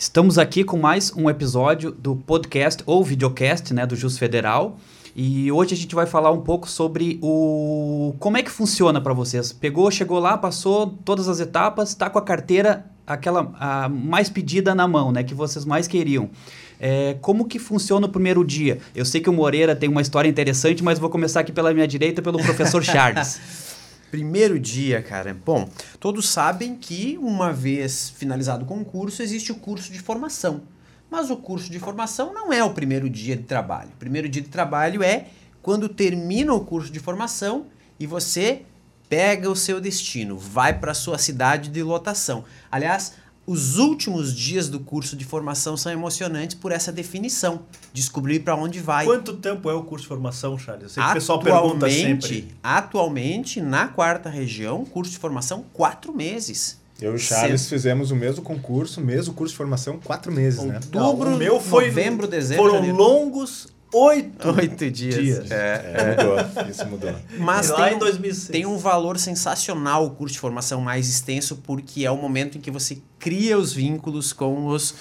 Estamos aqui com mais um episódio do podcast ou videocast, né, do Jus Federal. E hoje a gente vai falar um pouco sobre o como é que funciona para vocês. Pegou, chegou lá, passou todas as etapas, está com a carteira aquela a mais pedida na mão, né, que vocês mais queriam. É, como que funciona o primeiro dia? Eu sei que o Moreira tem uma história interessante, mas vou começar aqui pela minha direita, pelo professor Charles. Primeiro dia, cara. Bom, todos sabem que uma vez finalizado o concurso, existe o curso de formação. Mas o curso de formação não é o primeiro dia de trabalho. O primeiro dia de trabalho é quando termina o curso de formação e você pega o seu destino, vai para sua cidade de lotação. Aliás, os últimos dias do curso de formação são emocionantes por essa definição, descobrir para onde vai. Quanto tempo é o curso de formação, Charles? Eu sei que o pessoal pergunta sempre. Atualmente, na quarta região, curso de formação, quatro meses. Eu e o Charles Sempre. fizemos o mesmo concurso, mesmo curso de formação, quatro meses, Outubro, né? Outubro, o meu foi novembro, dezembro. Foram janeiro. longos oito, oito dias. dias. É. é. mudou, isso mudou. Mas tem, um, tem um valor sensacional o curso de formação mais extenso, porque é o momento em que você cria os vínculos com os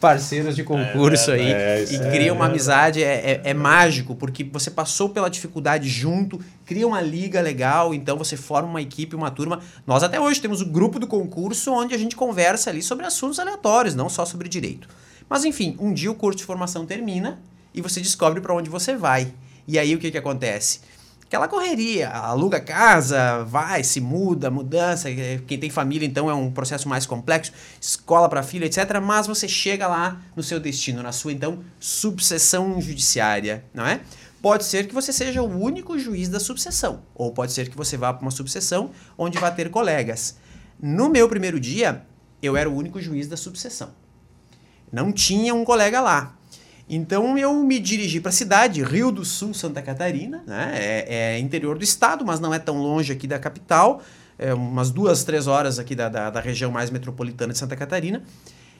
parceiros de concurso é, aí é, e é, cria uma amizade, é, é, é, mágico, porque você passou pela dificuldade junto, cria uma liga legal, então você forma uma equipe, uma turma. Nós até hoje temos o grupo do concurso onde a gente conversa ali sobre assuntos aleatórios, não só sobre direito. Mas enfim, um dia o curso de formação termina e você descobre para onde você vai. E aí o que, que acontece? Aquela correria, aluga casa, vai, se muda, mudança. É, quem tem família, então, é um processo mais complexo, escola para filho, etc. Mas você chega lá no seu destino, na sua, então, subseção judiciária, não é? Pode ser que você seja o único juiz da subseção, ou pode ser que você vá para uma subseção onde vai ter colegas. No meu primeiro dia, eu era o único juiz da subseção. Não tinha um colega lá. Então eu me dirigi para a cidade, Rio do Sul, Santa Catarina, né? É, é, interior do estado, mas não é tão longe aqui da capital, é umas duas, três horas aqui da, da, da região mais metropolitana de Santa Catarina.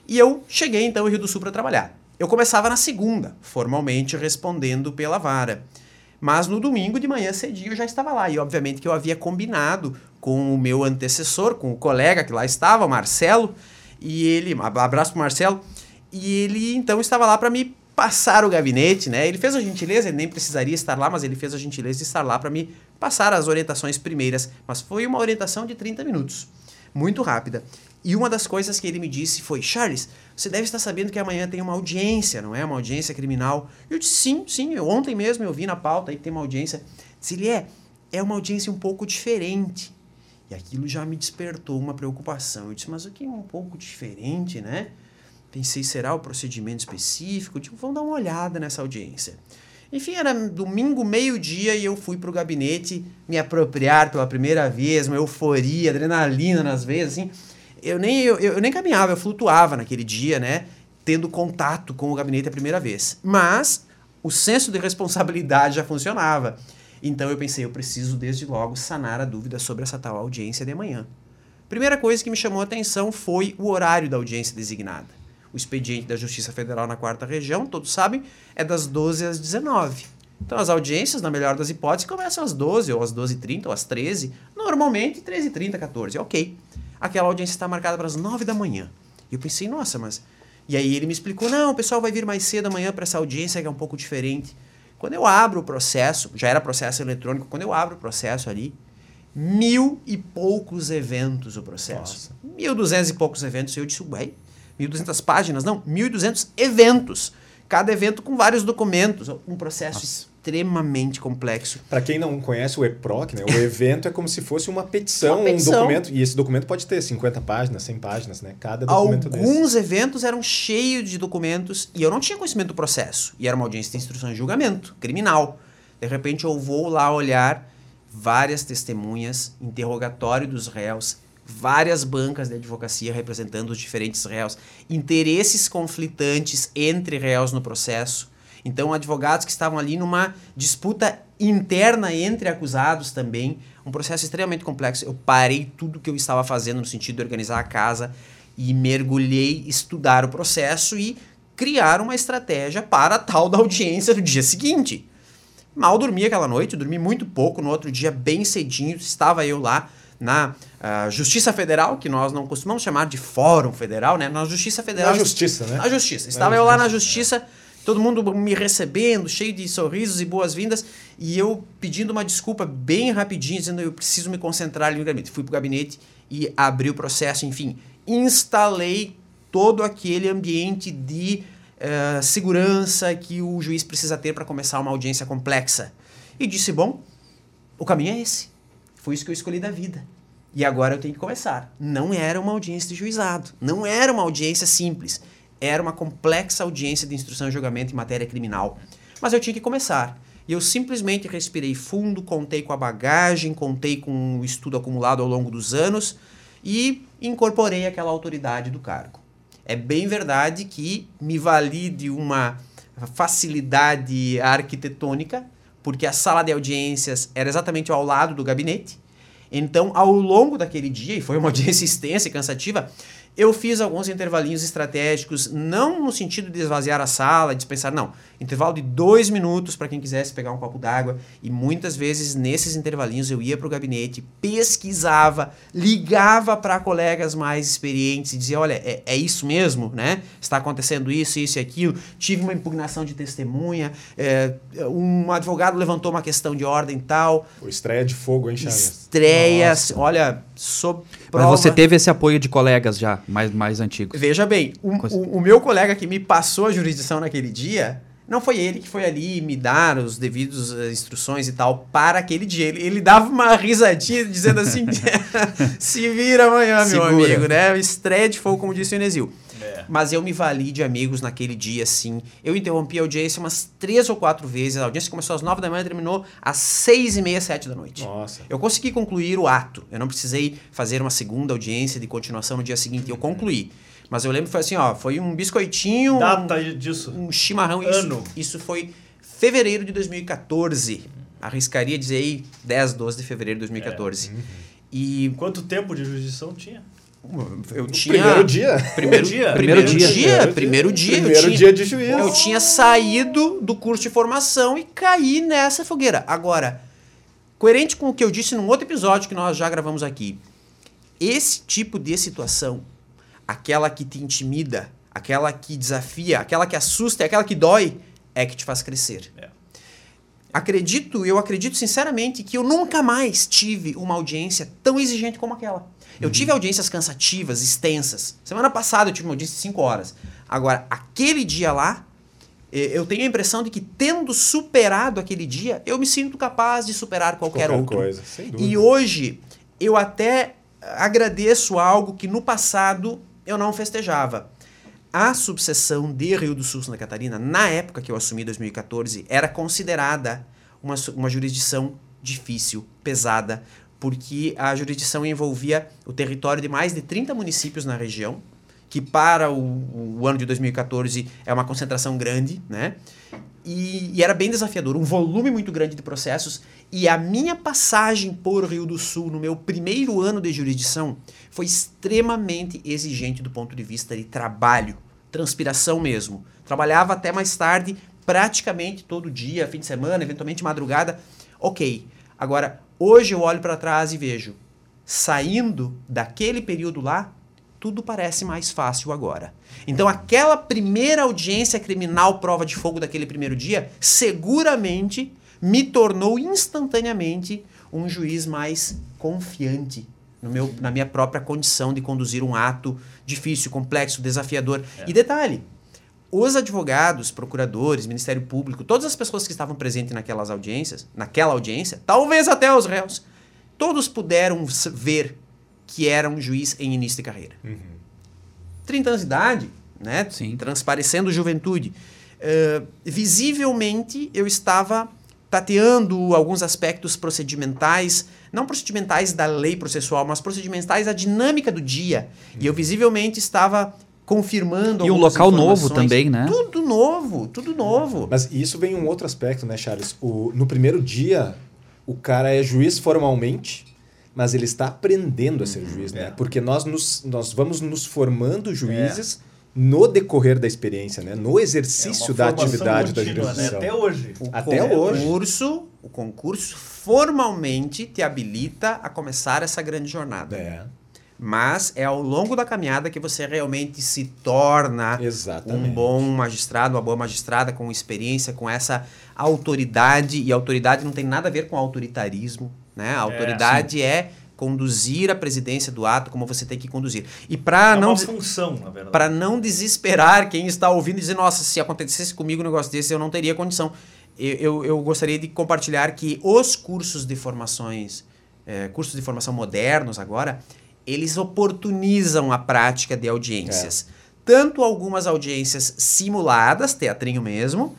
E eu cheguei então em Rio do Sul para trabalhar. Eu começava na segunda, formalmente respondendo pela vara. Mas no domingo de manhã cedinho eu já estava lá. E obviamente que eu havia combinado com o meu antecessor, com o colega que lá estava, Marcelo, e ele, abraço pro Marcelo, e ele então estava lá para me passar o gabinete, né? Ele fez a gentileza, ele nem precisaria estar lá, mas ele fez a gentileza de estar lá para me passar as orientações primeiras. Mas foi uma orientação de 30 minutos, muito rápida. E uma das coisas que ele me disse foi: Charles, você deve estar sabendo que amanhã tem uma audiência, não é? Uma audiência criminal. Eu disse: sim, sim. Ontem mesmo eu vi na pauta aí que tem uma audiência. Se ele é, é uma audiência um pouco diferente. E aquilo já me despertou uma preocupação. Eu disse: mas o que é um pouco diferente, né? Pensei, será o procedimento específico? Tipo, vamos dar uma olhada nessa audiência. Enfim, era domingo, meio-dia, e eu fui para o gabinete me apropriar pela primeira vez, uma euforia, adrenalina nas veias, assim. Eu nem, eu, eu nem caminhava, eu flutuava naquele dia, né? Tendo contato com o gabinete a primeira vez. Mas o senso de responsabilidade já funcionava. Então eu pensei, eu preciso desde logo sanar a dúvida sobre essa tal audiência de amanhã. Primeira coisa que me chamou a atenção foi o horário da audiência designada. O expediente da Justiça Federal na quarta região, todos sabem, é das 12 às 19. Então as audiências, na melhor das hipóteses, começam às 12, ou às 12h30, ou às 13 Normalmente 13h30, 14 Ok. Aquela audiência está marcada para as 9 da manhã. E eu pensei, nossa, mas... E aí ele me explicou, não, o pessoal vai vir mais cedo amanhã para essa audiência que é um pouco diferente. Quando eu abro o processo, já era processo eletrônico, quando eu abro o processo ali, mil e poucos eventos o processo. Mil duzentos e poucos eventos. Eu disse, ué, 1.200 páginas, não, 1.200 eventos. Cada evento com vários documentos, um processo Nossa. extremamente complexo. Para quem não conhece o EPROC, né, o evento é como se fosse uma petição, uma petição, um documento, e esse documento pode ter 50 páginas, 100 páginas, né? Cada documento Alguns desse. eventos eram cheios de documentos e eu não tinha conhecimento do processo. E era uma audiência de instrução e julgamento, criminal. De repente eu vou lá olhar várias testemunhas, interrogatório dos réus, várias bancas de advocacia representando os diferentes réus, interesses conflitantes entre réus no processo. Então, advogados que estavam ali numa disputa interna entre acusados também, um processo extremamente complexo. Eu parei tudo que eu estava fazendo no sentido de organizar a casa e mergulhei estudar o processo e criar uma estratégia para a tal da audiência do dia seguinte. Mal dormi aquela noite, dormi muito pouco, no outro dia bem cedinho estava eu lá na uh, Justiça Federal, que nós não costumamos chamar de Fórum Federal, né? Na Justiça Federal. Na Justiça, né? Na Justiça. Estava na eu lá na Justiça, todo mundo me recebendo, cheio de sorrisos e boas-vindas, e eu pedindo uma desculpa bem rapidinho, dizendo eu preciso me concentrar ali no gabinete. Fui pro gabinete e abri o processo, enfim, instalei todo aquele ambiente de uh, segurança que o juiz precisa ter para começar uma audiência complexa. E disse: bom, o caminho é esse. Foi isso que eu escolhi da vida. E agora eu tenho que começar. Não era uma audiência de juizado. Não era uma audiência simples. Era uma complexa audiência de instrução e julgamento em matéria criminal. Mas eu tinha que começar. E eu simplesmente respirei fundo, contei com a bagagem, contei com o estudo acumulado ao longo dos anos e incorporei aquela autoridade do cargo. É bem verdade que me vali de uma facilidade arquitetônica, porque a sala de audiências era exatamente ao lado do gabinete. Então, ao longo daquele dia, e foi uma audiência extensa e cansativa, eu fiz alguns intervalinhos estratégicos, não no sentido de esvaziar a sala, dispensar, não. Intervalo de dois minutos para quem quisesse pegar um copo d'água. E muitas vezes, nesses intervalinhos, eu ia para o gabinete, pesquisava, ligava para colegas mais experientes e dizia: olha, é, é, isso mesmo, né? Está acontecendo isso, isso e aquilo. Tive uma impugnação de testemunha, é, um advogado levantou uma questão de ordem tal. O estreia de fogo, hein, Charles? Estreia, olha, sob prova... Mas você teve esse apoio de colegas já, mais, mais antigos. Veja bem, o, o, o meu colega que me passou a jurisdição naquele dia, não foi ele que foi ali me dar os devidos uh, instruções e tal para aquele dia. Ele, ele dava uma risadinha dizendo assim: se vira amanhã, Segura. meu amigo, né? Estreia de fogo, como disse o Inesil. É. Mas eu me vali de amigos naquele dia, sim. Eu interrompi a audiência umas três ou quatro vezes. A audiência começou às nove da manhã e terminou às seis e meia, sete da noite. Nossa. Eu consegui concluir o ato. Eu não precisei fazer uma segunda audiência de continuação no dia seguinte. Eu concluí. Mas eu lembro que foi assim, ó, foi um biscoitinho. Data um, disso. Um chimarrão. Ano. Isso, isso foi fevereiro de 2014. Arriscaria dizer aí 10, 12 de fevereiro de 2014. É. Uhum. E quanto tempo de jurisdição tinha? Eu tinha. Primeiro dia. Primeiro dia. Primeiro dia. Primeiro dia. Primeiro dia de juízo. Eu tinha saído do curso de formação e caí nessa fogueira. Agora, coerente com o que eu disse num outro episódio que nós já gravamos aqui, esse tipo de situação, aquela que te intimida, aquela que desafia, aquela que assusta, aquela que dói, é que te faz crescer. É. Acredito, eu acredito sinceramente que eu nunca mais tive uma audiência tão exigente como aquela. Eu uhum. tive audiências cansativas, extensas. Semana passada eu tive uma audiência de 5 horas. Agora, aquele dia lá, eu tenho a impressão de que, tendo superado aquele dia, eu me sinto capaz de superar qualquer, qualquer outro. Coisa, sem dúvida. E hoje, eu até agradeço algo que no passado eu não festejava. A subseção de Rio do Sul, Santa Catarina, na época que eu assumi, 2014, era considerada uma, uma jurisdição difícil, pesada, porque a jurisdição envolvia o território de mais de 30 municípios na região, que para o, o ano de 2014 é uma concentração grande, né? E, e, era bem desafiador, um volume muito grande de processos. E a minha passagem por Rio do Sul no meu primeiro ano de jurisdição foi extremamente exigente do ponto de vista de trabalho, transpiração mesmo. Trabalhava até mais tarde, praticamente todo dia, fim de semana, eventualmente madrugada. Ok. Agora, Hoje eu olho para trás e vejo, saindo daquele período lá, tudo parece mais fácil agora. Então, aquela primeira audiência criminal, prova de fogo daquele primeiro dia, seguramente me tornou instantaneamente um juiz mais confiante meu, na minha própria condição de conduzir um ato difícil, complexo, desafiador. É. E detalhe, os advogados, procuradores, Ministério Público, todas as pessoas que estavam presentes naquelas audiências, naquela audiência, talvez até os réus, todos puderam ver que era um juiz em início de carreira. Uhum. 30 anos de idade, né? Sim. Transparecendo juventude. Uh, visivelmente, eu estava tateando alguns aspectos procedimentais, não procedimentais da lei processual, mas procedimentais da dinâmica do dia. Uhum. E eu visivelmente estava confirmando E um local novo também, né? Tudo novo, tudo novo. Mas isso vem um outro aspecto, né, Charles? O, no primeiro dia, o cara é juiz formalmente, mas ele está aprendendo a ser juiz, né? é. né? Porque nós, nos, nós vamos nos formando juízes é. no decorrer da experiência, né? No exercício é da atividade contínua, da jurisdição. Né? Até hoje. O Até hoje. O curso O concurso formalmente te habilita a começar essa grande jornada. É. Mas é ao longo da caminhada que você realmente se torna Exatamente. um bom magistrado, uma boa magistrada com experiência, com essa autoridade. E autoridade não tem nada a ver com autoritarismo. Né? A autoridade é, é conduzir a presidência do ato como você tem que conduzir. E para é não uma função, na verdade. Para não desesperar quem está ouvindo e dizer, nossa, se acontecesse comigo um negócio desse, eu não teria condição. Eu, eu, eu gostaria de compartilhar que os cursos de formações, é, cursos de formação modernos agora, eles oportunizam a prática de audiências. É. Tanto algumas audiências simuladas, teatrinho mesmo,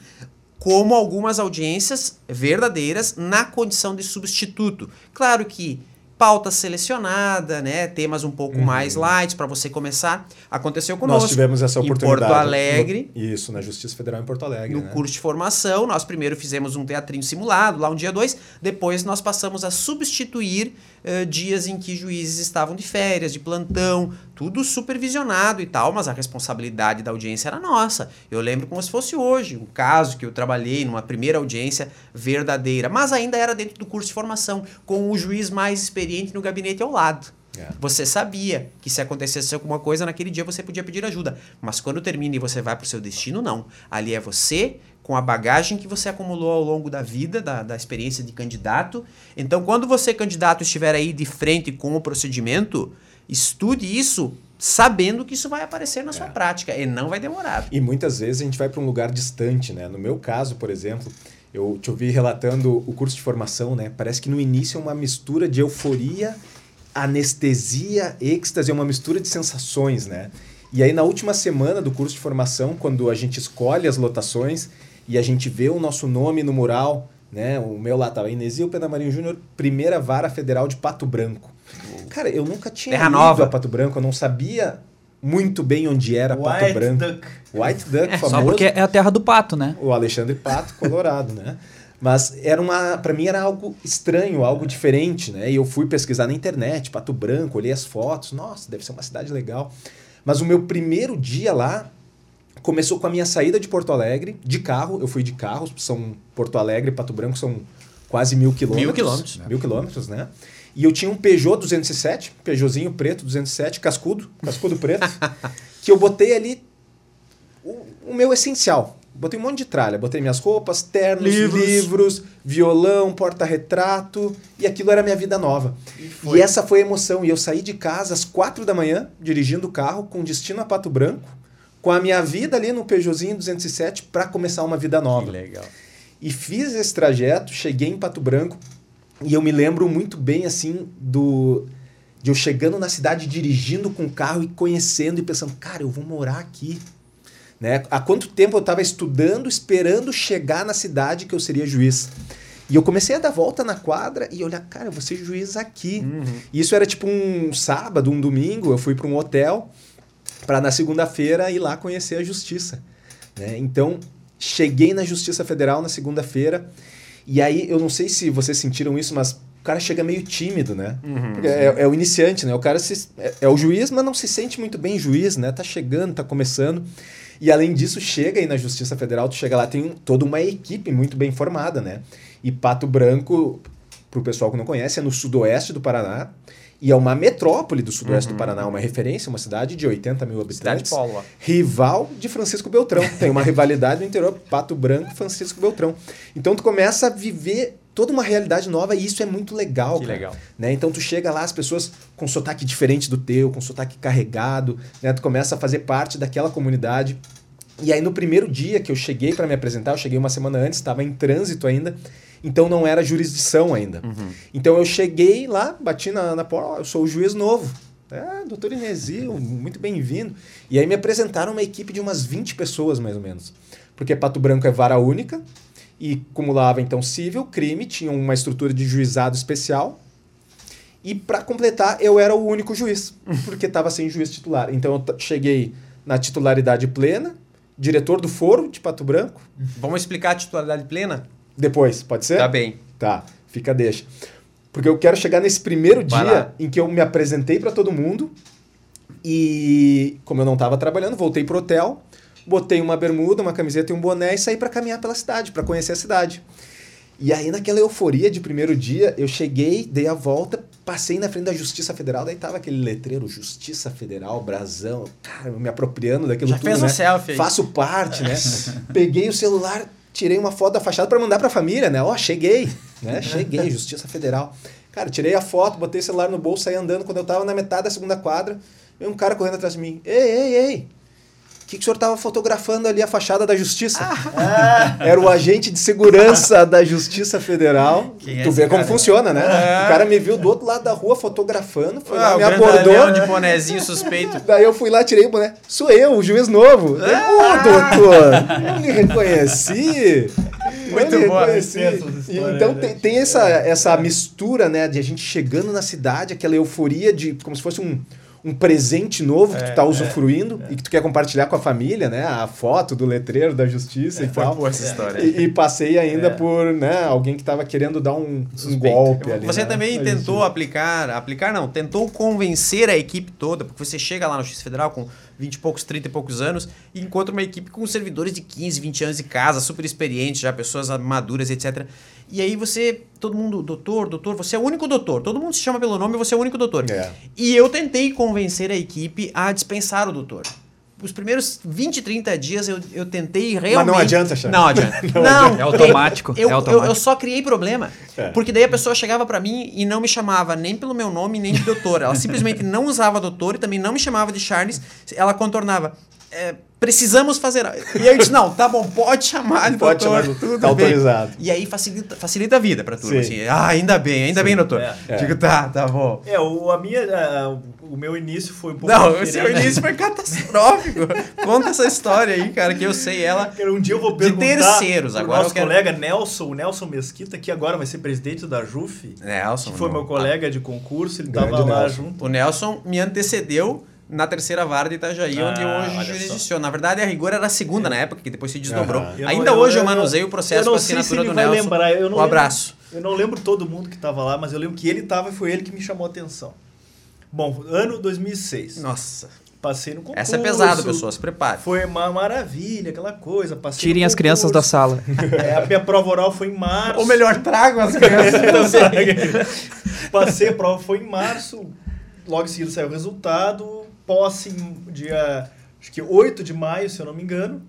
como algumas audiências verdadeiras na condição de substituto. Claro que pauta selecionada, né? Temas um pouco uhum. mais light para você começar. Aconteceu conosco. Nós tivemos essa oportunidade. Em Porto Alegre. No, isso, na Justiça Federal em Porto Alegre. No né? curso de formação, nós primeiro fizemos um teatrinho simulado, lá um dia dois. Depois nós passamos a substituir uh, dias em que juízes estavam de férias, de plantão, tudo supervisionado e tal, mas a responsabilidade da audiência era nossa. Eu lembro como se fosse hoje, um caso que eu trabalhei numa primeira audiência verdadeira, mas ainda era dentro do curso de formação, com o juiz mais experiente no gabinete ao lado. É. Você sabia que se acontecesse alguma coisa naquele dia você podia pedir ajuda, mas quando termina e você vai para o seu destino, não. Ali é você com a bagagem que você acumulou ao longo da vida, da, da experiência de candidato. Então, quando você, candidato, estiver aí de frente com o procedimento, Estude isso sabendo que isso vai aparecer na sua é. prática e não vai demorar. E muitas vezes a gente vai para um lugar distante, né? No meu caso, por exemplo, eu te ouvi relatando o curso de formação, né? Parece que no início é uma mistura de euforia, anestesia, êxtase, é uma mistura de sensações, né? E aí na última semana do curso de formação, quando a gente escolhe as lotações e a gente vê o nosso nome no mural, né? O meu lá estava Inesio Pedamarinho Júnior, primeira vara federal de Pato Branco. Cara, eu nunca tinha Terra ido Nova. a Pato Branco, eu não sabia muito bem onde era White Pato Branco. Duck. White Duck, é, famoso. Só porque é a terra do pato, né? O Alexandre Pato, Colorado, né? Mas era uma, para mim era algo estranho, algo diferente, né? E eu fui pesquisar na internet, Pato Branco, olhei as fotos, nossa, deve ser uma cidade legal. Mas o meu primeiro dia lá começou com a minha saída de Porto Alegre, de carro, eu fui de carro, são Porto Alegre e Pato Branco são quase mil quilômetros. Mil quilômetros. Mil quilômetros, né? E eu tinha um Peugeot 207, Peugeotzinho preto 207, cascudo, cascudo preto, que eu botei ali o, o, meu essencial. Botei um monte de tralha, botei minhas roupas, ternos, livros, livros violão, porta-retrato, e aquilo era minha vida nova. E, e, essa foi a emoção. E eu saí de casa às quatro da manhã, dirigindo o carro, com destino a Pato Branco, com a minha vida ali no Peugeotzinho 207 para começar uma vida nova. Que legal. E fiz esse trajeto, cheguei em Pato Branco, e eu me lembro muito bem, assim, do de eu chegando na cidade, dirigindo com o carro e conhecendo e pensando, cara, eu vou morar aqui. Né? Há quanto tempo eu estava estudando, esperando chegar na cidade que eu seria juiz. E eu comecei a dar volta na quadra e olhar, cara, eu vou ser juiz aqui. Uhum. E isso era tipo um sábado, um domingo, eu fui para um hotel para na segunda-feira ir lá conhecer a justiça. Né? Então, cheguei na Justiça Federal na segunda-feira e aí, eu não sei se vocês sentiram isso, mas o cara chega meio tímido, né? Uhum, é, é, o iniciante, né? O cara se, é, é, o juiz, mas não se sente muito bem juiz, né? Tá chegando, tá começando. E além disso, chega aí na Justiça Federal, tu chega lá, tem toda uma equipe muito bem formada, né? E Pato Branco, pro pessoal que não conhece, é no sudoeste do Paraná. E é uma metrópole do sudoeste uhum. do Paraná, uma referência, uma cidade de 80 mil habitantes. Cidade Polo. Rival de Francisco Beltrão. Tem uma rivalidade no interior, Pato Branco Francisco Beltrão. Então tu começa a viver toda uma realidade nova e isso é muito legal. Que cara. legal. Né? Então tu chega lá, as pessoas com sotaque diferente do teu, com sotaque carregado, né? tu começa a fazer parte daquela comunidade. E aí no primeiro dia que eu cheguei para me apresentar, eu cheguei uma semana antes, estava em trânsito ainda, então não era jurisdição ainda. Uhum. Então eu cheguei lá, bati na, na porta, eu sou o juiz novo. É, doutor Inesio, muito bem-vindo. E aí me apresentaram uma equipe de umas 20 pessoas, mais ou menos. Porque Pato Branco é vara única e acumulava então civil, crime, tinha uma estrutura de juizado especial. E para completar, eu era o único juiz, porque estava sem juiz titular. Então eu cheguei na titularidade plena, diretor do foro de Pato Branco. Vamos explicar a titularidade plena? Depois, pode ser? Tá bem. Tá, fica deixa. Porque eu quero chegar nesse primeiro Vai dia lá. em que eu me apresentei para todo mundo e, como eu não estava trabalhando, voltei pro hotel, botei uma bermuda, uma camiseta e um boné e saí para caminhar pela cidade, para conhecer a cidade. E aí, naquela euforia de primeiro dia, eu cheguei, dei a volta, passei na frente da Justiça Federal, daí tava aquele letreiro Justiça Federal, brasão, cara, me apropriando daquilo Já tudo, fez né? um selfie aí. Faço parte, né? Peguei o celular, tirei uma foto da fachada para mandar pra família, né? Ó, cheguei, né? Cheguei, Justiça Federal. Cara, tirei a foto, botei o celular no bolso, saí andando. Quando eu tava na metade da segunda quadra, veio um cara correndo atrás de mim. Ei, ei, ei! O que, que o senhor tava fotografando ali a fachada da Justiça? Ah. Era o agente de segurança da Justiça Federal. Quem é tu esse vê como cara? funciona, né? É. O cara me viu do outro lado da rua fotografando, foi lá, Ah, o me abordou. de bonezinho suspeito. Daí eu fui lá, tirei o boné. Sou eu, o juiz novo. Ô, doutor! Eu me reconheci. Muito eu bom, Então né? tem, tem essa, essa mistura, né, de a gente chegando na cidade, aquela euforia de como se fosse um, um presente novo que tu tá usufruindo e que tu quer compartilhar com a família, né? A foto do letreiro da justiça e tal. boa essa história. E, e passei ainda É. por né, alguém que estava querendo dar um, um golpe ali. Você né? também Mas, tentou aplicar, aplicar não, tentou convencer a equipe toda, porque você chega lá no Justiça Federal com 20 e poucos, 30 e poucos anos e encontra uma equipe com servidores de 15, 20 anos de casa, super experientes, já pessoas maduras, etc. E aí você, todo mundo, doutor, doutor, você é o único doutor, todo mundo se chama pelo nome, você é o único doutor. É. E eu tentei convencer a equipe a dispensar o doutor. Os primeiros 20, 30 dias eu, eu tentei realmente. não adianta, Charles. Não adianta. Não Não, adianta. É automático, Eu, é eu- automático. eu só criei problema. É. Porque daí a pessoa chegava pra mim e não me chamava nem pelo meu nome, nem de doutor. Ela simplesmente não usava doutor e também não me chamava de Charles. Ela contornava. "É, precisamos fazer. E eu disse: não, tá bom, pode chamar de Pode doutor. chamar, tudo tá bem." autorizado. E aí facilita, facilita a vida pra turma. Sim. Assim, ah, ainda bem, ainda bem, doutor. É. Digo, tá, tá bom. É, o, a minha, a- o meu início foi um pouco Não, o seu início foi catastrófico. Conta essa história aí, cara, que eu sei ela. Um dia eu vou De perguntar terceiros, pro agora nosso quero- colega Nelson, o Nelson Mesquita, que agora vai ser presidente da JUF, Nelson. que foi não. meu colega de concurso, ele Grande tava lá Nelson. junto. O Nelson me antecedeu na terceira vara de Itajaí, Ah, onde hoje só. jurisdiciona. Na verdade, a rigor era a segunda na época, que depois se desdobrou. Eu Ainda não- hoje eu, eu manuseio o processo com a assinatura ele do vai Nelson. lembrar, eu não um abraço. Eu não lembro todo mundo que tava lá, mas eu lembro que ele tava e foi ele que me chamou a atenção. Bom, ano 2006. Nossa, Passei no concurso. essa é pesada, pessoal, se prepare. Foi uma maravilha, aquela coisa. Passei Tirem as crianças da sala. É, a minha prova oral foi em março. Ou melhor, trago as crianças. Passei a prova foi em março. Logo em seguida saiu o resultado. Posse em dia, acho que 8 de maio, se eu não me engano.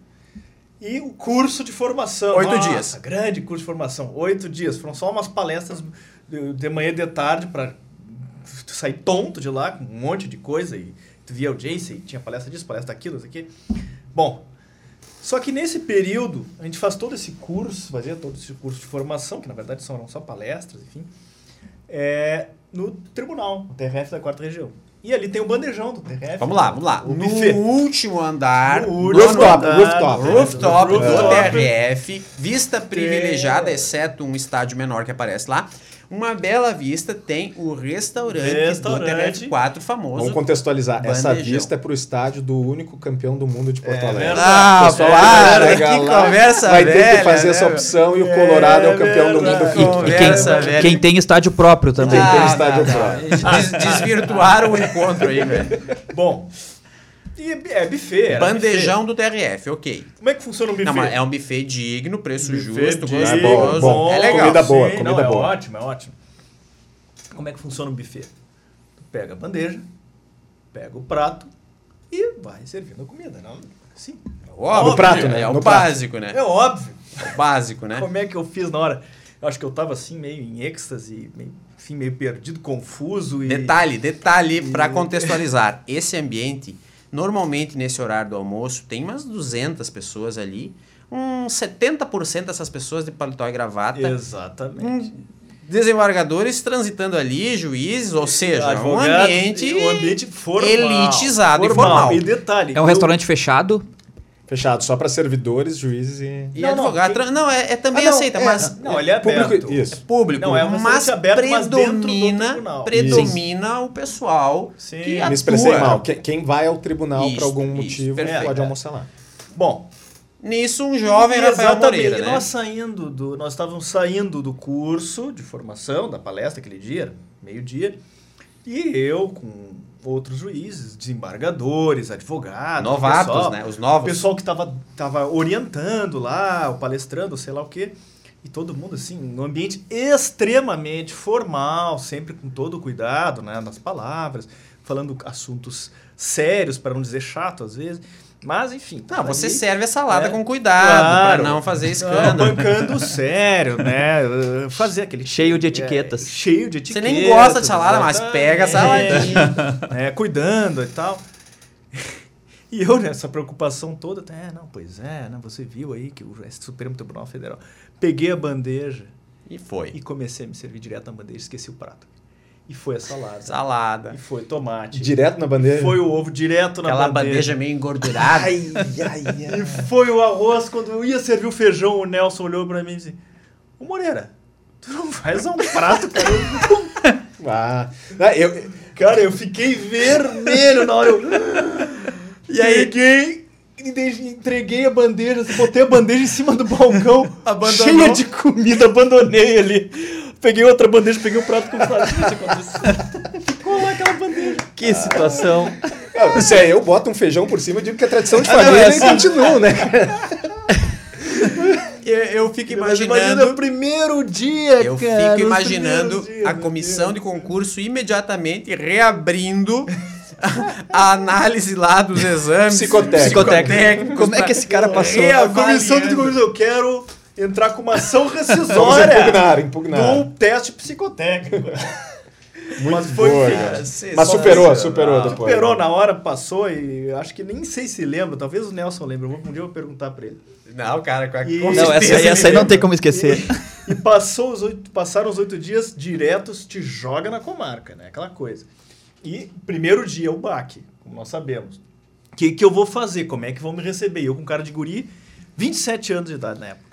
E o curso de formação. Oito Nossa, dias. grande curso de formação. Oito dias. Foram só umas palestras de, de manhã e de tarde para sair tonto de lá com um monte de coisa. E tu via audiência e tinha palestra disso, palestra daquilo, isso aqui. Bom, só que nesse período, a gente faz todo esse curso, fazia todo esse curso de formação, que na verdade são só palestras, enfim, é, no tribunal, no TRF da quarta região. E ali tem o bandejão do TRF. Vamos lá, vamos lá. O No buffet. último andar, No último Rooftop, andar, rooftop. né, rooftop do rooftop. TRF, vista privilegiada, exceto um estádio menor que aparece lá. Uma bela vista tem o restaurante, do Restaurante. TRF4 famoso. Vamos contextualizar. Essa Bandejão. vista é pro estádio do único campeão do mundo de Porto É Alegre. verdade. Ah, para, chega que lá, conversa Vai ter velha, que fazer né, essa meu? opção e o Colorado é, o É campeão do mundo. E- E quem, quem tem estádio próprio também. Quem tem Ah, estádio tá, tá. Des- desvirtuaram o encontro aí, velho. Bom, e é buffet. era Bandejão do TRF, ok. buffet. Como é que funciona o buffet? Não, mas é um buffet digno, preço Buffet justo, digno, É gostoso. bom, bom. É legal. Comida boa, Sim, comida não, boa. É ótimo, é ótimo. Como é que funciona o buffet? Tu pega a bandeja, pega o prato e vai servindo a comida. Não? Sim. Óbvio, No prato, né? É o No prato. básico, né? É óbvio. É o básico, né? Como é que eu fiz na hora? Eu acho que eu tava assim, meio em êxtase, meio, enfim, meio perdido, confuso e... Detalhe, detalhe para contextualizar. Esse ambiente, normalmente nesse horário do almoço, tem umas 200 pessoas ali. Uns 70% dessas pessoas de paletó e gravata. Exatamente. Hum, desembargadores transitando ali, juízes, ou seja, um ambiente, um ambiente formal, elitizado e formal. E detalhe... É um eu- restaurante fechado. Fechado, só para servidores, juízes e. E Não, não, advogado. tra- Não, é, é também Ah, não, aceita, é, mas Não, ele é Público- aberto. isso. é público. Não, é um mas mas dentro do predomina, tribunal. predomina o pessoal Sim. que Me atua. Me expressei mal. Quem, vai ao tribunal por algum isso, motivo perfeito. pode almoçar lá. Bom, Nisso, um jovem E Rafael exatamente, Moreira, e né? nós saindo do, nós estávamos saindo do curso de formação, da palestra aquele dia, meio-dia, e eu com outros juízes, desembargadores, advogados, Novatos, pessoal, né? Os o novos. pessoal que estava tava orientando lá, o palestrando, sei lá o quê. E todo mundo, assim, num ambiente extremamente formal, sempre com todo o cuidado né, nas palavras, falando assuntos sérios, para não dizer chato às vezes. Mas, enfim. Não, você ali, serve a salada é, com cuidado, claro, para não fazer escândalo. Não, bancando sério, né? Fazer aquele. Cheio de etiquetas. É, cheio de etiquetas. Você nem gosta de salada, mas pega a saladinha. É, cuidando e tal. E eu, nessa preocupação toda, é, não, pois é, não, você viu aí que o Supremo Tribunal Federal. Peguei a bandeja. E foi. E comecei a me servir direto na bandeja, esqueci o prato. E foi a salada. Salada. E foi tomate. Direto na bandeja? Foi o ovo direto na Aquela bandeja. bandeja meio engordurada. ai, ai, ai. E foi o arroz. Quando eu ia servir o feijão, o Nelson olhou pra mim e disse: Ô Moreira, tu não faz um prato, cara? ah, eu, cara, eu fiquei vermelho na hora. Eu... E aí, peguei, entreguei a bandeja, botei a bandeja em cima do balcão, cheia de comida, abandonei ali. Peguei outra bandeja, peguei o um prato com o Ficou lá aquela bandeja. Que situação. Não, se é eu boto um feijão por cima, eu digo que é tradição de família ah, não, é assim. e continuo, né? Eu, eu, fico imaginando. Imagina o primeiro dia, Eu cara, fico imaginando a comissão de concurso imediatamente reabrindo a análise lá dos exames. Psicotécnico. Psicotécnico. Como é que esse cara passou? A comissão de concurso, eu quero entrar com uma ação rescisória impugnar, impugnar. do teste psicotécnico. Muito Mas foi boa, Mas superou, superou depois. Superou na hora, passou e acho que nem sei se lembra. Talvez o Nelson lembre. Um dia eu vou perguntar pra ele. Não, cara, com, e, não, essa, aí, essa aí não tem como esquecer. E, e passou os oito, passaram os oito dias diretos, te joga na comarca, né? Aquela coisa. E primeiro dia, o baque, como nós sabemos. O que, que eu vou fazer? Como é que vão me receber? Eu com cara de guri, 27 anos de idade na época.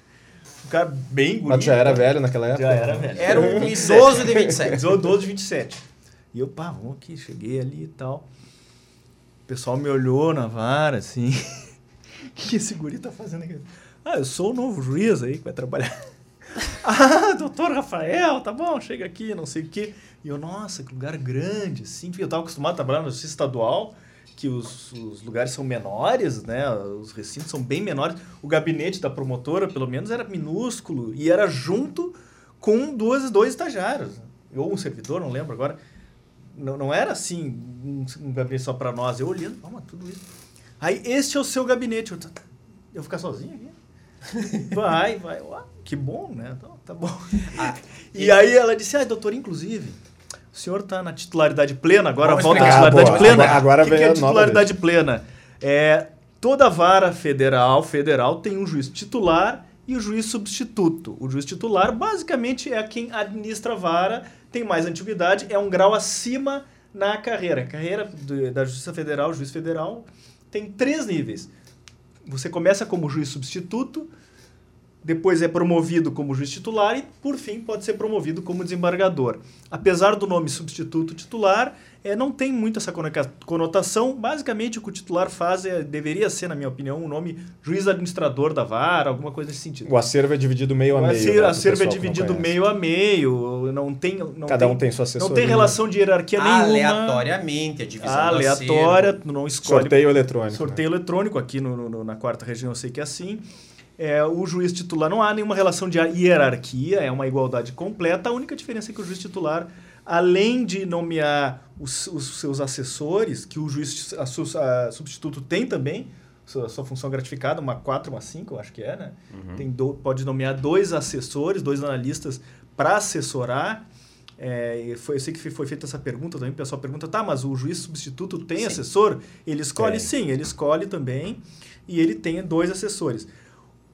Cara bem guri. Mas já era velho naquela época? Já era velho. Era um idoso de 27. idoso de 27. E eu, pá, vamos aqui, cheguei ali e tal. O pessoal me olhou na vara, assim. O que esse guri tá fazendo aqui? Ah, eu sou o novo juiz aí que vai trabalhar. ah, doutor Rafael, tá bom, chega aqui, não sei o quê. E eu, nossa, que lugar grande, assim. Eu estava acostumado a trabalhar no justiça estadual, que os, os, lugares são menores, né? Os recintos são bem menores. O gabinete da promotora, pelo menos, era minúsculo e era junto com duas, dois estagiários. Ou um servidor, não lembro agora. Não, não era assim, um, um gabinete só para nós. Eu olhando, oh, tudo isso. Aí, este é o seu gabinete. Eu, eu vou ficar sozinho aqui? vai, vai. Ué, que bom, né? Então, tá bom. Ah, e, e aí ela disse, ah, doutor, inclusive, o senhor está na titularidade plena, agora Vamos volta à titularidade plena. Agora, agora o que, que é titularidade plena? É, toda vara federal, federal tem um juiz titular e o juiz substituto. O juiz titular, basicamente, é quem administra a vara, tem mais antiguidade, é um grau acima na carreira. A carreira do, da Justiça Federal, juiz federal, tem três níveis. Você começa como juiz substituto, depois é promovido como juiz titular e, por fim, pode ser promovido como desembargador. Apesar do nome substituto titular, é, não tem muito essa conotação. Basicamente, o que o titular faz é, deveria ser, na minha opinião, o nome juiz administrador da vara, alguma coisa nesse sentido. O acervo é dividido meio a o meio. Acervo, né, acervo é dividido meio a meio. Não tem, não Cada tem, um tem sua assessoria. Não tem relação de hierarquia nenhuma. Aleatoriamente, a divisão Aleatória, não escolhe. Sorteio eletrônico. Sorteio né? eletrônico, aqui no, no, na quarta região eu sei que é assim é, o juiz titular não há nenhuma relação de hierarquia, é uma igualdade completa. A única diferença é que o juiz titular, além de nomear os, os seus assessores, que o juiz a, a, substituto tem também, sua, sua função gratificada, uma 4, uma 5, eu acho que é, né? Uhum. Tem do, pode nomear dois assessores, dois analistas para assessorar. É, foi, eu sei que foi feita essa pergunta também, o pessoal pergunta, tá, mas o juiz substituto tem sim. assessor? Ele escolhe? É. Sim, ele escolhe também e ele tem dois assessores.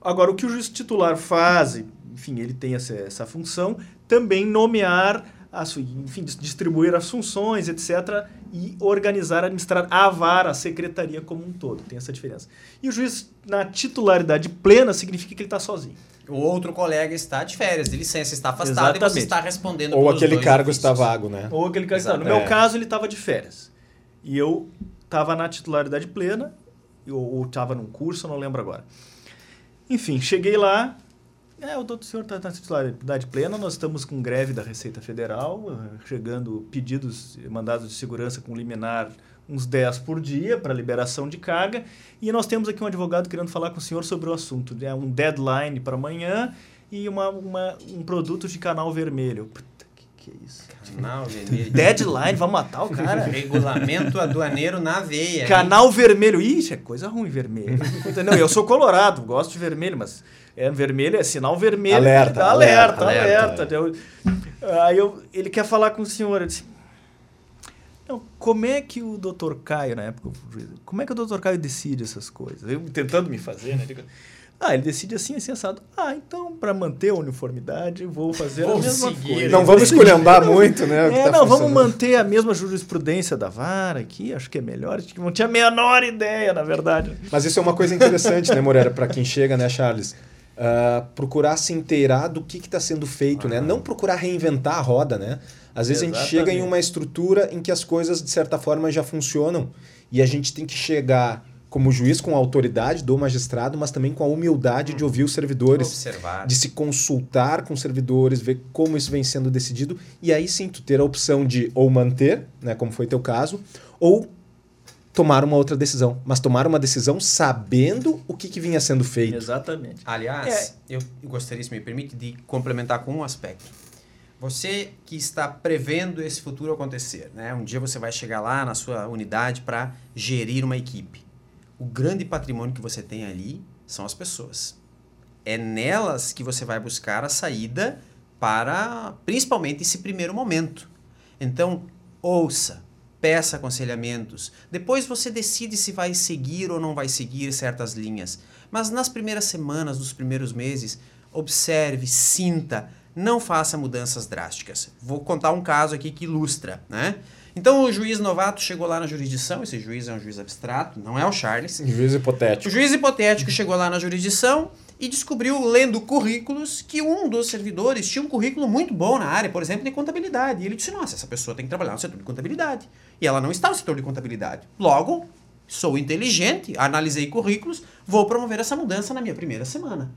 Agora, o que o juiz titular faz, enfim, ele tem essa, essa função, também nomear, as, enfim, distribuir as funções, etc., e organizar, administrar a vara, a secretaria como um todo. Tem essa diferença. E o juiz, na titularidade plena, significa que ele está sozinho. O outro colega está de férias, de licença, está afastado Exatamente. e você está respondendo Ou aquele cargo está vago, né? Ou aquele cargo está. No meu caso, ele estava de férias. E eu estava na titularidade plena, ou estava num curso, não lembro agora. Enfim, cheguei lá. É, o doutor senhor está na titularidade plena, nós estamos com greve da Receita Federal, eh, chegando pedidos, mandados de segurança com liminar uns 10 por dia para liberação de carga. E nós temos aqui um advogado querendo falar com o senhor sobre o assunto. É um deadline para amanhã e uma, uma, um produto de canal vermelho. Que, é isso? Canal vermelho. Deadline, vamos matar o cara. Regulamento aduaneiro na veia. Canal hein? vermelho. Ixi, é coisa ruim vermelho. Não, eu sou colorado, gosto de vermelho, mas é vermelho, é sinal vermelho. Alerta, alerta, alerta. alerta. alerta. Aí eu, ele quer falar com o senhor. Eu disse, não, como é que o doutor Caio, na época, como é que o doutor Caio decide essas coisas? Eu tentando me fazer, né? Ah, ele decide assim, assim, assado. Ah, então, para manter a uniformidade, vou fazer vou a mesma seguir, coisa. Não vamos esculhambar muito, né? É, tá não, vamos manter a mesma jurisprudência da vara aqui, acho que é melhor. Acho que não tinha a menor ideia, na verdade. Mas isso é uma coisa interessante, né, Moreira, para quem chega, né, Charles? Uh, procurar se inteirar do que está sendo feito, né? ah. né? Não procurar reinventar a roda, né? Às vezes Exatamente. a gente chega em uma estrutura em que as coisas, de certa forma, já funcionam e a gente tem que chegar como juiz com a autoridade do magistrado, mas também com a humildade de ouvir os servidores, Observar. de se consultar com os servidores, ver como isso vem sendo decidido e aí sim tu ter a opção de ou manter, né, como foi teu caso, ou tomar uma outra decisão, mas tomar uma decisão sabendo o que, que vinha sendo feito. Exatamente. Aliás, é. eu gostaria, se me permite, de complementar com um aspecto. Você que está prevendo esse futuro acontecer, né? Um dia você vai chegar lá na sua unidade para gerir uma equipe o grande patrimônio que você tem ali são as pessoas. É nelas que você vai buscar a saída para, principalmente, esse primeiro momento. Então, ouça, peça aconselhamentos. Depois você decide se vai seguir ou não vai seguir certas linhas. Mas nas primeiras semanas, nos primeiros meses, observe, sinta, não faça mudanças drásticas. Vou contar um caso aqui que ilustra, né? Então o juiz novato chegou lá na jurisdição, esse juiz é um juiz abstrato, não é o Charles. Juiz hipotético. O juiz hipotético chegou lá na jurisdição e descobriu, lendo currículos, que um dos servidores tinha um currículo muito bom na área, por exemplo, de contabilidade. E ele disse: Nossa, essa pessoa tem que trabalhar no setor de contabilidade. E ela não está no setor de contabilidade. Logo, sou inteligente, analisei currículos, vou promover essa mudança na minha primeira semana.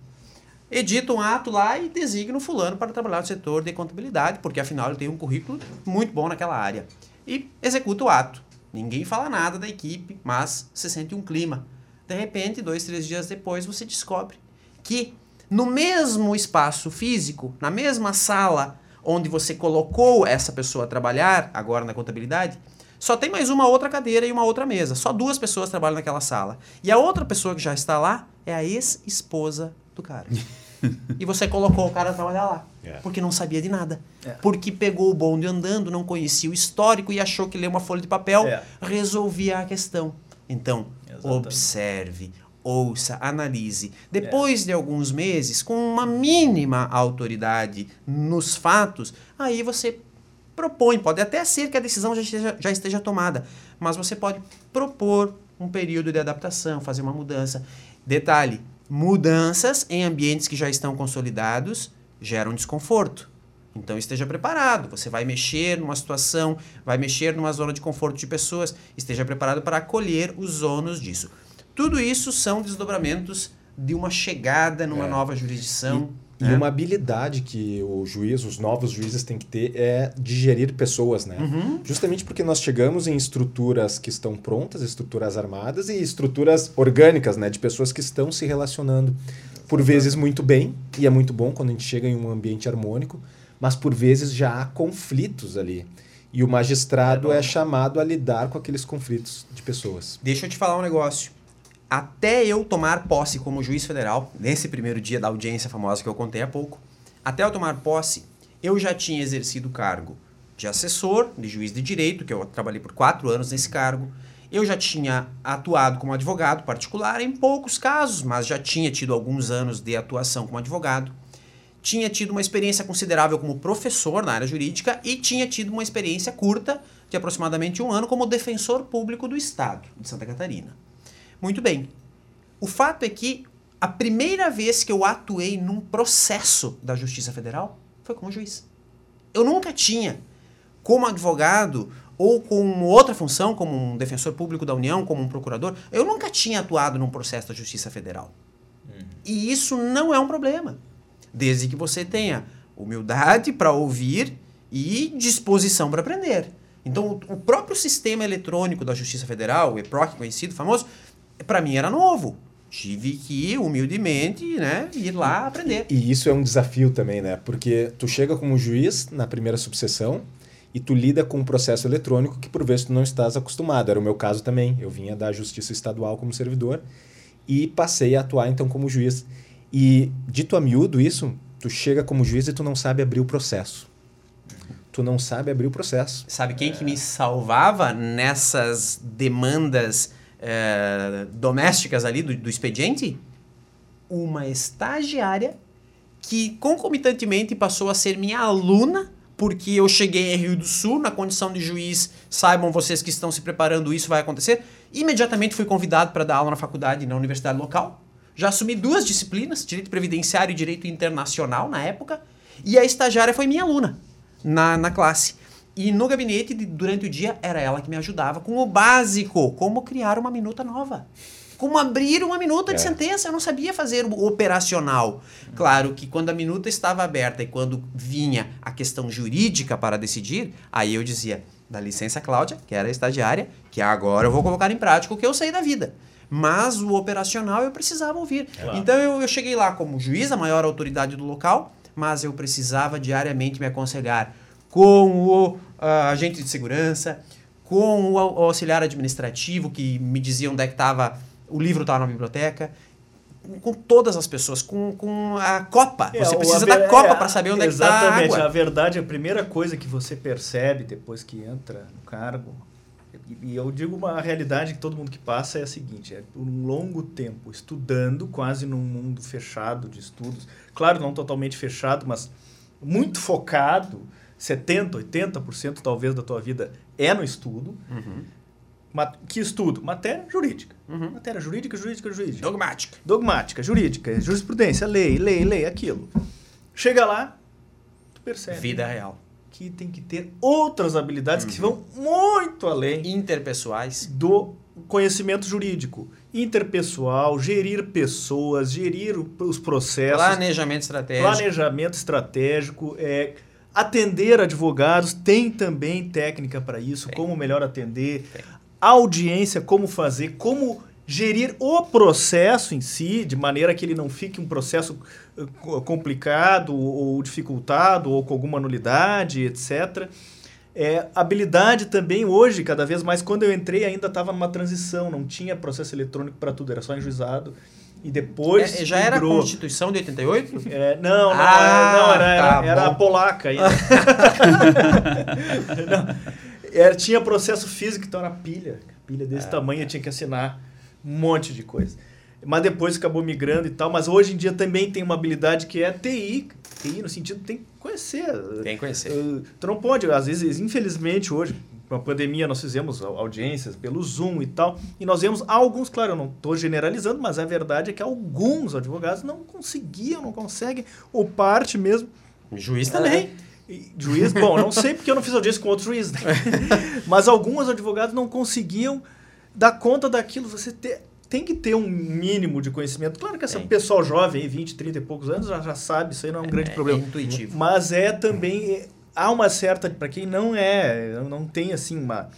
Edito um ato lá e designo fulano para trabalhar no setor de contabilidade, porque afinal ele tem um currículo muito bom naquela área e executa o ato. Ninguém fala nada da equipe, mas se sente um clima. De repente, dois, três dias depois, você descobre que no mesmo espaço físico, na mesma sala onde você colocou essa pessoa a trabalhar, agora na contabilidade, só tem mais uma outra cadeira e uma outra mesa. Só duas pessoas trabalham naquela sala. E a outra pessoa que já está lá é a ex-esposa do cara. e você colocou o cara a trabalhar lá. É. Porque não sabia de nada. É. Porque pegou o bonde andando, não conhecia o histórico e achou que ler uma folha de papel é. resolvia a questão. Então, Exatamente. observe, ouça, analise. Depois de alguns meses, com uma mínima autoridade nos fatos, aí você propõe. Pode até ser que a decisão já esteja, já esteja tomada, mas você pode propor um período de adaptação, fazer uma mudança. Detalhe: Mudanças em ambientes que já estão consolidados geram desconforto. Então esteja preparado. Você vai mexer numa situação, vai mexer numa zona de conforto de pessoas, esteja preparado para acolher os ônus disso. Tudo isso são desdobramentos de uma chegada numa é. nova jurisdição. E e é. uma habilidade que o juiz, os novos juízes têm que ter é digerir pessoas, né? Uhum. Justamente porque nós chegamos em estruturas que estão prontas, estruturas armadas e estruturas orgânicas, né? De pessoas que estão se relacionando. Por vezes muito bem, e é muito bom quando a gente chega em um ambiente harmônico, mas por vezes já há conflitos ali. E o magistrado é, é chamado a lidar com aqueles conflitos de pessoas. Deixa eu te falar um negócio até eu tomar posse como juiz federal, nesse primeiro dia da audiência famosa que eu contei há pouco, até eu tomar posse, eu já tinha exercido o cargo de assessor, de juiz de direito, que eu trabalhei por quatro anos nesse cargo. Eu já tinha atuado como advogado particular em poucos casos, mas já tinha tido alguns anos de atuação como advogado. Tinha tido uma experiência considerável como professor na área jurídica e tinha tido uma experiência curta, de aproximadamente um ano, como defensor público do Estado de Santa Catarina. Muito bem. O fato é que a primeira vez que eu atuei num processo da Justiça Federal foi como juiz. Eu nunca tinha, como advogado ou com outra função, como um defensor público da União, como um procurador, eu nunca tinha atuado num processo da Justiça Federal. Uhum. E isso não é um problema, desde que você tenha humildade para ouvir e disposição para aprender. Então, o próprio sistema eletrônico da Justiça Federal, o EPROC conhecido, famoso, para mim era novo. tive que humildemente, né, ir lá aprender. E isso é um desafio também, né? Porque tu chega como juiz na primeira subseção e tu lida com um processo eletrônico que por vezes tu não estás acostumado. Era o meu caso também. Eu vinha da Justiça Estadual como servidor e passei a atuar então como juiz. E dito a miúdo isso, tu chega como juiz e tu não sabe abrir o processo. Tu não sabe abrir o processo. Sabe quem é. que me salvava nessas demandas é, domésticas ali do, do expediente? Uma estagiária que concomitantemente passou a ser minha aluna porque eu cheguei em Rio do Sul na condição de juiz. Saibam vocês que estão se preparando, isso vai acontecer. Imediatamente fui convidado para dar aula na faculdade, na universidade local. Já assumi duas disciplinas, direito previdenciário e direito internacional na época. E a estagiária foi minha aluna na, na classe. E no gabinete, durante o dia, era ela que me ajudava com o básico, como criar uma minuta nova como abrir uma minuta de é. sentença. Eu não sabia fazer o operacional. Claro que quando a minuta estava aberta e quando vinha a questão jurídica para decidir, aí eu dizia, dá licença, Cláudia, que era a estagiária, que agora eu vou colocar em prática o que eu sei da vida. Mas o operacional eu precisava ouvir. Claro. Então eu, eu cheguei lá como juiz, a maior autoridade do local, mas eu precisava diariamente me aconselhar com o uh, agente de segurança, com o auxiliar administrativo que me dizia onde é que estava o livro estava na biblioteca com todas as pessoas, com, com a copa. É, você precisa da copa é, para saber onde é que está a água. Exatamente. A verdade, a primeira coisa que você percebe depois que entra no cargo, e, e eu digo uma realidade que todo mundo que passa é a seguinte, é por um longo tempo estudando, quase num mundo fechado de estudos. Claro, não totalmente fechado, mas muito focado, 70%, 80% talvez da tua vida é no estudo. Uhum que estudo? Matéria jurídica. Uhum. Matéria jurídica, jurídica, jurídica. Dogmática. Dogmática, jurídica, jurisprudência, lei, lei, lei, aquilo. Chega lá, tu percebe. Vida real. Que tem que ter outras habilidades uhum. que vão muito além. Interpessoais. Do conhecimento jurídico. Interpessoal, gerir pessoas, gerir os processos. Planejamento estratégico. Planejamento estratégico. É, atender advogados tem também técnica para isso, tem. como melhor atender. Tem audiência, como fazer, como gerir o processo em si, de maneira que ele não fique um processo eh, complicado ou dificultado ou com alguma nulidade, etc. É, habilidade também hoje, cada vez mais, quando eu entrei ainda estava numa transição, não tinha processo eletrônico para tudo, era só enjuizado. E depois. É, já era a Constituição de 88? É, não, não, ah, não, era, era, tá era a polaca ainda. era, tinha processo físico, então era pilha. Pilha desse é, tamanho, eu tinha que assinar um monte de coisa. Mas depois acabou migrando e tal. Mas hoje em dia também tem uma habilidade que é TI. TI no sentido tem que conhecer. Tem que conhecer. Uh, tu não pode, às vezes, infelizmente, hoje, com a pandemia, nós fizemos audiências pelo Zoom e tal. E nós vemos alguns, claro, eu não estou generalizando, mas a verdade é que alguns advogados não conseguiam, não conseguem, ou parte mesmo. Juiz também. É, Juiz, bom, não sei porque eu não fiz audiência com outro juiz, né? mas alguns advogados não conseguiam dar conta daquilo. Você ter, tem que ter um mínimo de conhecimento. Claro que esse pessoal jovem, aí, 20, 30 e poucos anos, já, já sabe, isso aí não é um grande é, problema. É intuitivo. Mas é também. Há uma certa. Para quem não é, não tem assim uma.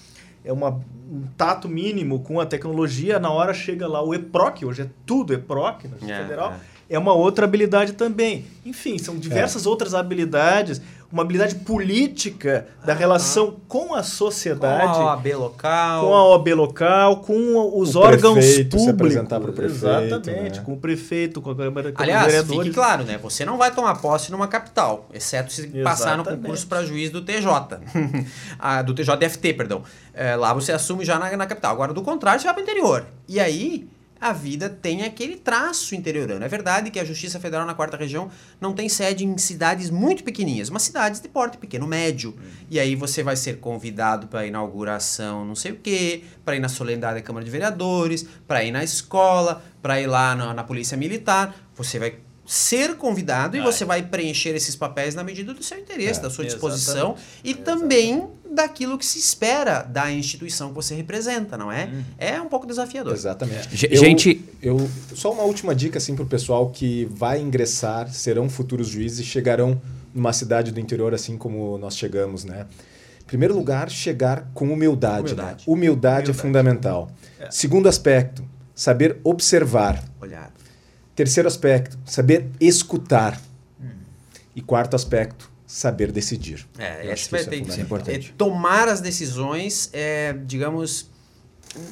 É uma, um tato mínimo com a tecnologia, na hora chega lá o EPROC, hoje é tudo EPROC na é, Federal, é. É uma outra habilidade também. Enfim, são diversas outras habilidades uma habilidade política da relação com a sociedade. Com a OAB local. Com a OAB local, com os o órgãos públicos. Se apresentar para o prefeito. Exatamente, né? com o prefeito, com a Câmara com Aliás, vereadores. fique claro, né? Você não vai tomar posse numa capital, exceto se Exatamente. passar no concurso para juiz do TJ. ah, do TJFT, perdão. É, lá você assume já na, na capital. Agora, do contrário, você vai para o interior. E aí a vida tem aquele traço interiorano. É verdade que a Justiça Federal na quarta região não tem sede em cidades muito pequenininhas, mas cidades de porte pequeno, médio. Uhum. E aí você vai ser convidado para inauguração, não sei o quê, para ir na solenidade da Câmara de Vereadores, para ir na escola, para ir lá na, na Polícia Militar. Você vai ser convidado e você vai preencher esses papéis na medida do seu interesse, é, da sua disposição e exatamente. também daquilo que se espera da instituição que você representa, não é? Hum. É um pouco desafiador. Exatamente. É. Gente, eu, eu, só uma última dica assim para o pessoal que vai ingressar, serão futuros juízes, chegarão numa cidade do interior assim como nós chegamos, né? Primeiro lugar, chegar com humildade. Humildade, né? humildade, humildade. é fundamental. É. Segundo aspecto, saber observar. Olhar. Terceiro aspecto, saber escutar. Hum. E quarto aspecto, saber decidir. É, esse vai ter é, é importante. É, tomar as decisões, é, digamos,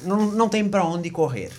não, não tem para onde correr.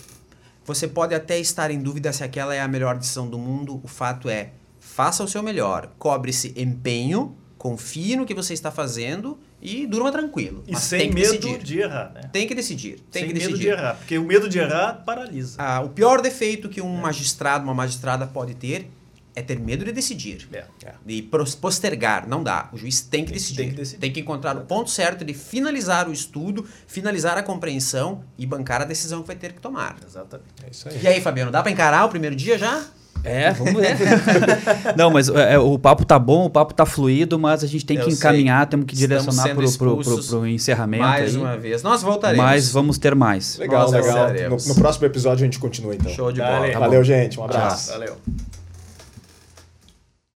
Você pode até estar em dúvida se aquela é a melhor decisão do mundo. O fato é, faça o seu melhor, cobre-se empenho, confie no que você está fazendo e durma tranquilo. E sem medo decidir. de errar, né? Tem que decidir. Tem sem que decidir. medo de errar, porque o medo de errar paralisa. Ah, o pior defeito que um é. magistrado, uma magistrada pode ter é ter medo de decidir. É. É. De postergar. Não dá. O juiz tem que, decidir. Tem que decidir. Tem que encontrar o ponto certo de finalizar o estudo, finalizar a compreensão e bancar a decisão que vai ter que tomar. Exatamente. É isso aí. E aí, Fabiano, dá para encarar o primeiro dia já? É, vamos ver. não, mas é, é, o papo tá bom, o papo tá fluido, mas a gente tem Eu que encaminhar, sei. temos que direcionar pro, pro, pro, pro, encerramento. Mais aí. uma vez. Nós voltaremos. Mas vamos ter mais. Legal, Nós legal. No, no, próximo episódio a gente continua então. Show de bola. Valeu, gente. Um abraço. Valeu.